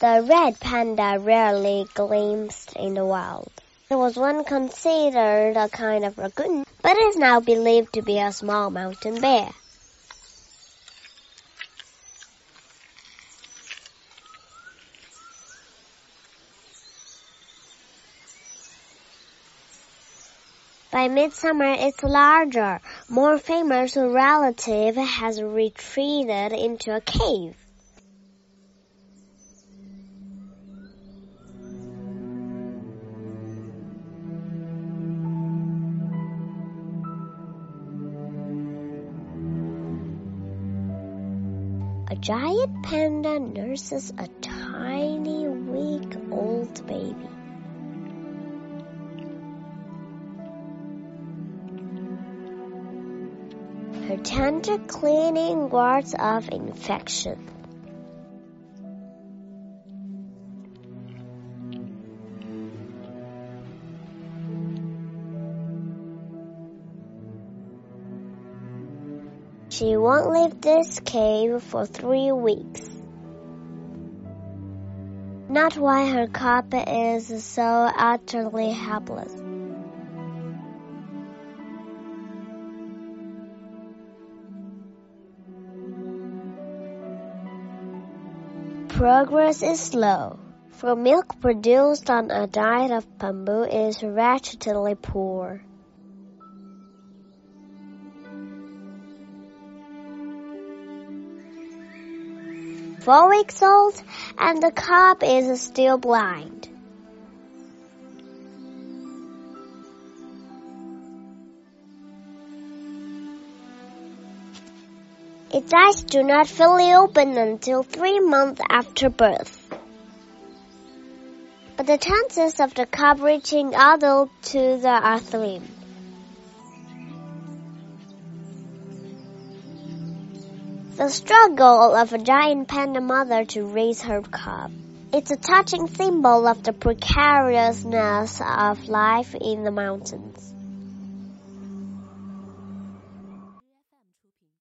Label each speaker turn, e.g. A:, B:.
A: The red panda rarely gleams in the wild. It was once considered a kind of raccoon, but is now believed to be a small mountain bear. By midsummer, its larger, more famous relative has retreated into a cave. A giant panda nurses a tiny week old baby. Her tender cleaning wards off infection. She won't leave this cave for three weeks. Not why her cub is so utterly helpless. Progress is slow, for milk produced on a diet of bamboo is wretchedly poor. Four weeks old, and the cub is still blind. Its eyes do not fully open until three months after birth. But the chances of the cub reaching adulthood are slim. The struggle of a giant panda mother to raise her cub. It's a touching symbol of the precariousness of life in the mountains.